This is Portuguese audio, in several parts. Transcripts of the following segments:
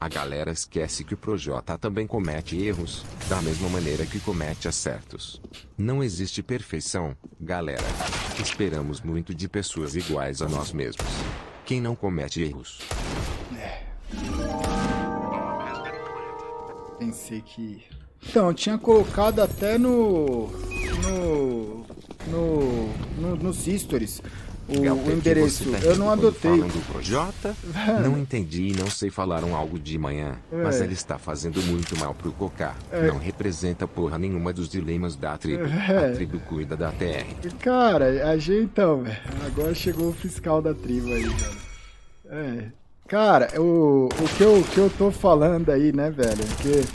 A galera esquece que o Projota também comete erros, da mesma maneira que comete acertos. Não existe perfeição, galera. Esperamos muito de pessoas iguais a nós mesmos. Quem não comete erros? Pensei que. Então, eu tinha colocado até no. no. no. no nos stories o, o endereço. Eu não adotei. Do Projota? não entendi e não sei falaram algo de manhã. É. Mas ele está fazendo muito mal pro Cocá. É. Não representa porra nenhuma dos dilemas da tribo. É. A tribo cuida da TR. Cara, a gente então, velho. Agora chegou o fiscal da tribo aí, velho. É. Cara, o, o, que eu, o que eu tô falando aí, né, velho? Que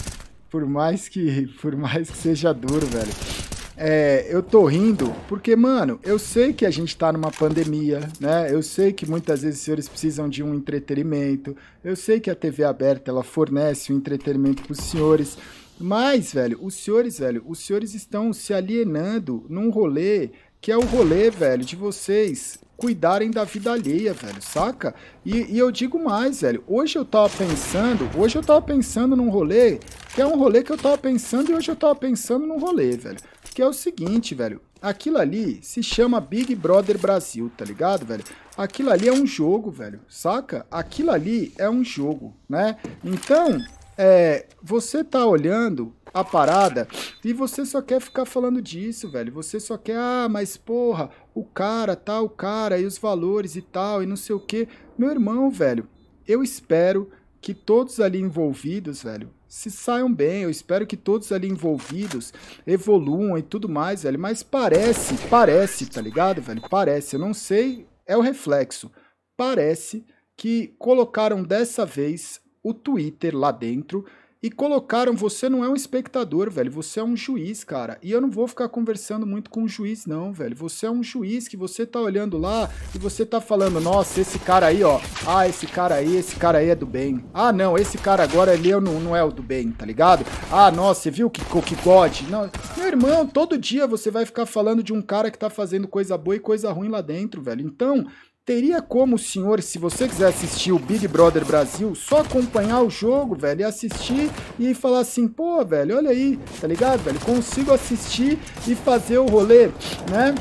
por mais que, por mais que seja duro, velho é, eu tô rindo porque, mano, eu sei que a gente tá numa pandemia, né? Eu sei que muitas vezes os senhores precisam de um entretenimento. Eu sei que a TV aberta ela fornece um entretenimento pros senhores. Mas, velho, os senhores, velho, os senhores estão se alienando num rolê que é o rolê, velho, de vocês cuidarem da vida alheia, velho, saca? E, e, eu digo mais, velho, hoje eu tava pensando, hoje eu tava pensando num rolê, que é um rolê que eu tava pensando e hoje eu tava pensando num rolê, velho que é o seguinte, velho. Aquilo ali se chama Big Brother Brasil, tá ligado, velho? Aquilo ali é um jogo, velho, saca? Aquilo ali é um jogo, né? Então, é, você tá olhando a parada e você só quer ficar falando disso, velho. Você só quer, ah, mas porra, o cara, tal, o cara, e os valores e tal, e não sei o que. Meu irmão, velho, eu espero que todos ali envolvidos, velho, se saiam bem. Eu espero que todos ali envolvidos evoluam e tudo mais, velho. Mas parece, parece, tá ligado, velho? Parece, eu não sei, é o reflexo. Parece que colocaram dessa vez o Twitter lá dentro e colocaram, você não é um espectador, velho, você é um juiz, cara. E eu não vou ficar conversando muito com o juiz, não, velho. Você é um juiz que você tá olhando lá e você tá falando, nossa, esse cara aí, ó. Ah, esse cara aí, esse cara aí é do bem. Ah, não, esse cara agora ele não, não é o do bem, tá ligado? Ah, nossa, você viu que, que God? Não, meu irmão, todo dia você vai ficar falando de um cara que tá fazendo coisa boa e coisa ruim lá dentro, velho. Então, Teria como o senhor, se você quiser assistir o Big Brother Brasil, só acompanhar o jogo, velho, e assistir e falar assim, pô, velho, olha aí, tá ligado, velho? Consigo assistir e fazer o rolê, né?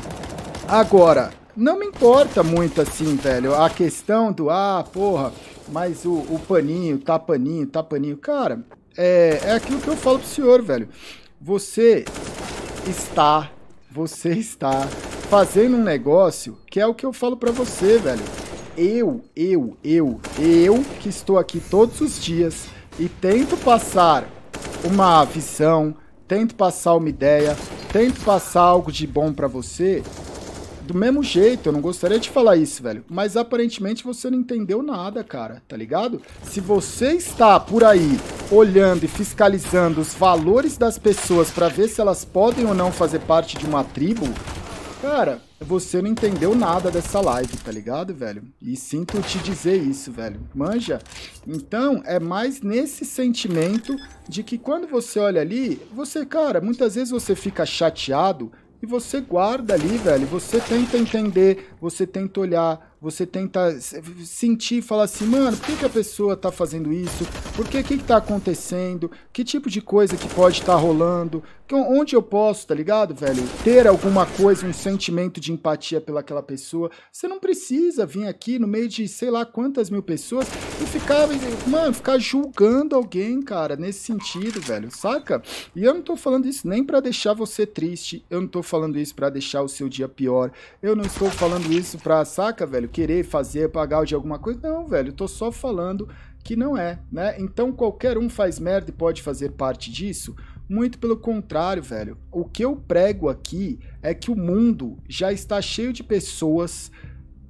Agora, não me importa muito assim, velho, a questão do, ah, porra, mas o, o paninho, tá paninho, tá paninho. Cara, é, é aquilo que eu falo pro senhor, velho. Você está, você está fazendo um negócio que é o que eu falo para você, velho. Eu, eu, eu, eu que estou aqui todos os dias e tento passar uma visão, tento passar uma ideia, tento passar algo de bom para você. Do mesmo jeito, eu não gostaria de falar isso, velho. Mas aparentemente você não entendeu nada, cara, tá ligado? Se você está por aí olhando e fiscalizando os valores das pessoas para ver se elas podem ou não fazer parte de uma tribo, Cara, você não entendeu nada dessa live, tá ligado, velho? E sinto te dizer isso, velho. Manja? Então, é mais nesse sentimento de que quando você olha ali, você, cara, muitas vezes você fica chateado e você guarda ali, velho. Você tenta entender, você tenta olhar, você tenta sentir e falar assim, mano, por que, que a pessoa tá fazendo isso? Por que que tá acontecendo? Que tipo de coisa que pode estar tá rolando? onde eu posso, tá ligado, velho? Ter alguma coisa, um sentimento de empatia pelaquela pessoa. Você não precisa vir aqui no meio de sei lá quantas mil pessoas e ficar, mano, ficar julgando alguém, cara, nesse sentido, velho, saca? E eu não tô falando isso nem para deixar você triste, eu não tô falando isso para deixar o seu dia pior, eu não estou falando isso pra, saca, velho? Velho, querer fazer, pagar de alguma coisa. Não, velho, tô só falando que não é, né? Então qualquer um faz merda e pode fazer parte disso? Muito pelo contrário, velho. O que eu prego aqui é que o mundo já está cheio de pessoas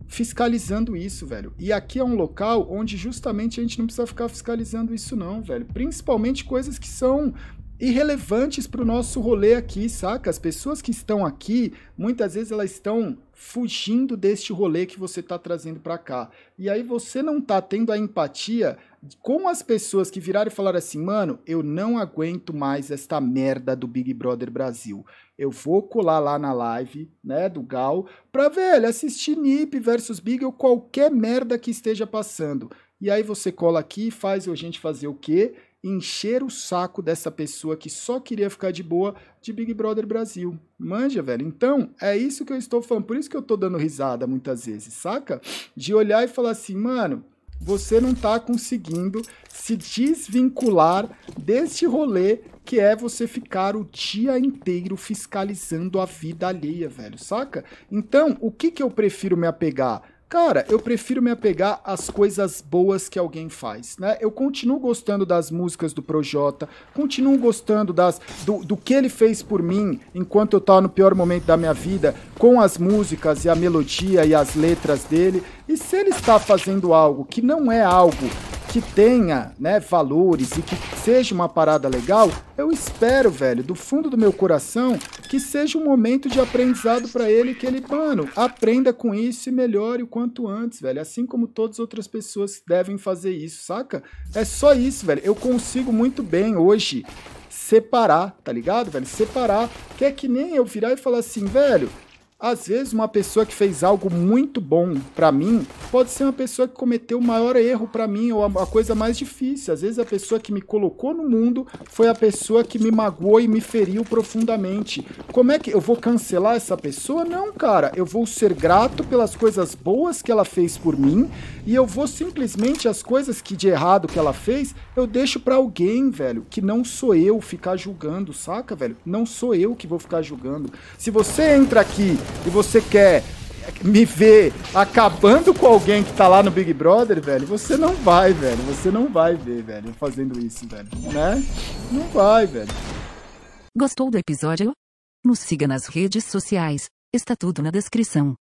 fiscalizando isso, velho. E aqui é um local onde justamente a gente não precisa ficar fiscalizando isso não, velho. Principalmente coisas que são irrelevantes para o nosso rolê aqui, saca? As pessoas que estão aqui, muitas vezes elas estão fugindo deste rolê que você está trazendo para cá. E aí você não tá tendo a empatia com as pessoas que viraram e falaram assim, mano, eu não aguento mais esta merda do Big Brother Brasil. Eu vou colar lá na live, né, do Gal, pra, velho, assistir NIP versus Big ou qualquer merda que esteja passando. E aí você cola aqui e faz a gente fazer o quê? Encher o saco dessa pessoa que só queria ficar de boa de Big Brother Brasil. Manja, velho. Então, é isso que eu estou falando. Por isso que eu tô dando risada muitas vezes, saca? De olhar e falar assim, mano, você não tá conseguindo se desvincular deste rolê que é você ficar o dia inteiro fiscalizando a vida alheia, velho, saca? Então, o que que eu prefiro me apegar? Cara, eu prefiro me apegar às coisas boas que alguém faz, né? Eu continuo gostando das músicas do Projota, continuo gostando das, do, do que ele fez por mim enquanto eu tava no pior momento da minha vida, com as músicas e a melodia e as letras dele. E se ele está fazendo algo que não é algo que tenha, né, valores e que seja uma parada legal, eu espero, velho, do fundo do meu coração, que seja um momento de aprendizado para ele, que ele, mano, aprenda com isso e melhore o quanto antes, velho. Assim como todas as outras pessoas devem fazer isso, saca? É só isso, velho. Eu consigo muito bem hoje separar, tá ligado, velho? Separar. Que é que nem eu virar e falar assim, velho, às vezes, uma pessoa que fez algo muito bom para mim pode ser uma pessoa que cometeu o maior erro para mim ou a, coisa mais difícil. Às vezes, a pessoa que me colocou no mundo foi a pessoa que me magoou e me feriu profundamente. Como é que eu vou cancelar essa pessoa? Não, cara. Eu vou ser grato pelas coisas boas que ela fez por mim e eu vou simplesmente as coisas que de errado que ela fez, eu deixo para alguém, velho, que não sou eu ficar julgando, saca, velho? Não sou eu que vou ficar julgando. Se você entra aqui e você quer me ver acabando com alguém que tá lá no Big Brother, velho, você não vai, velho. Você não vai ver, velho, fazendo isso, velho. Né? Não vai, velho. Gostou do episódio? Nos siga nas redes sociais. Está tudo na descrição.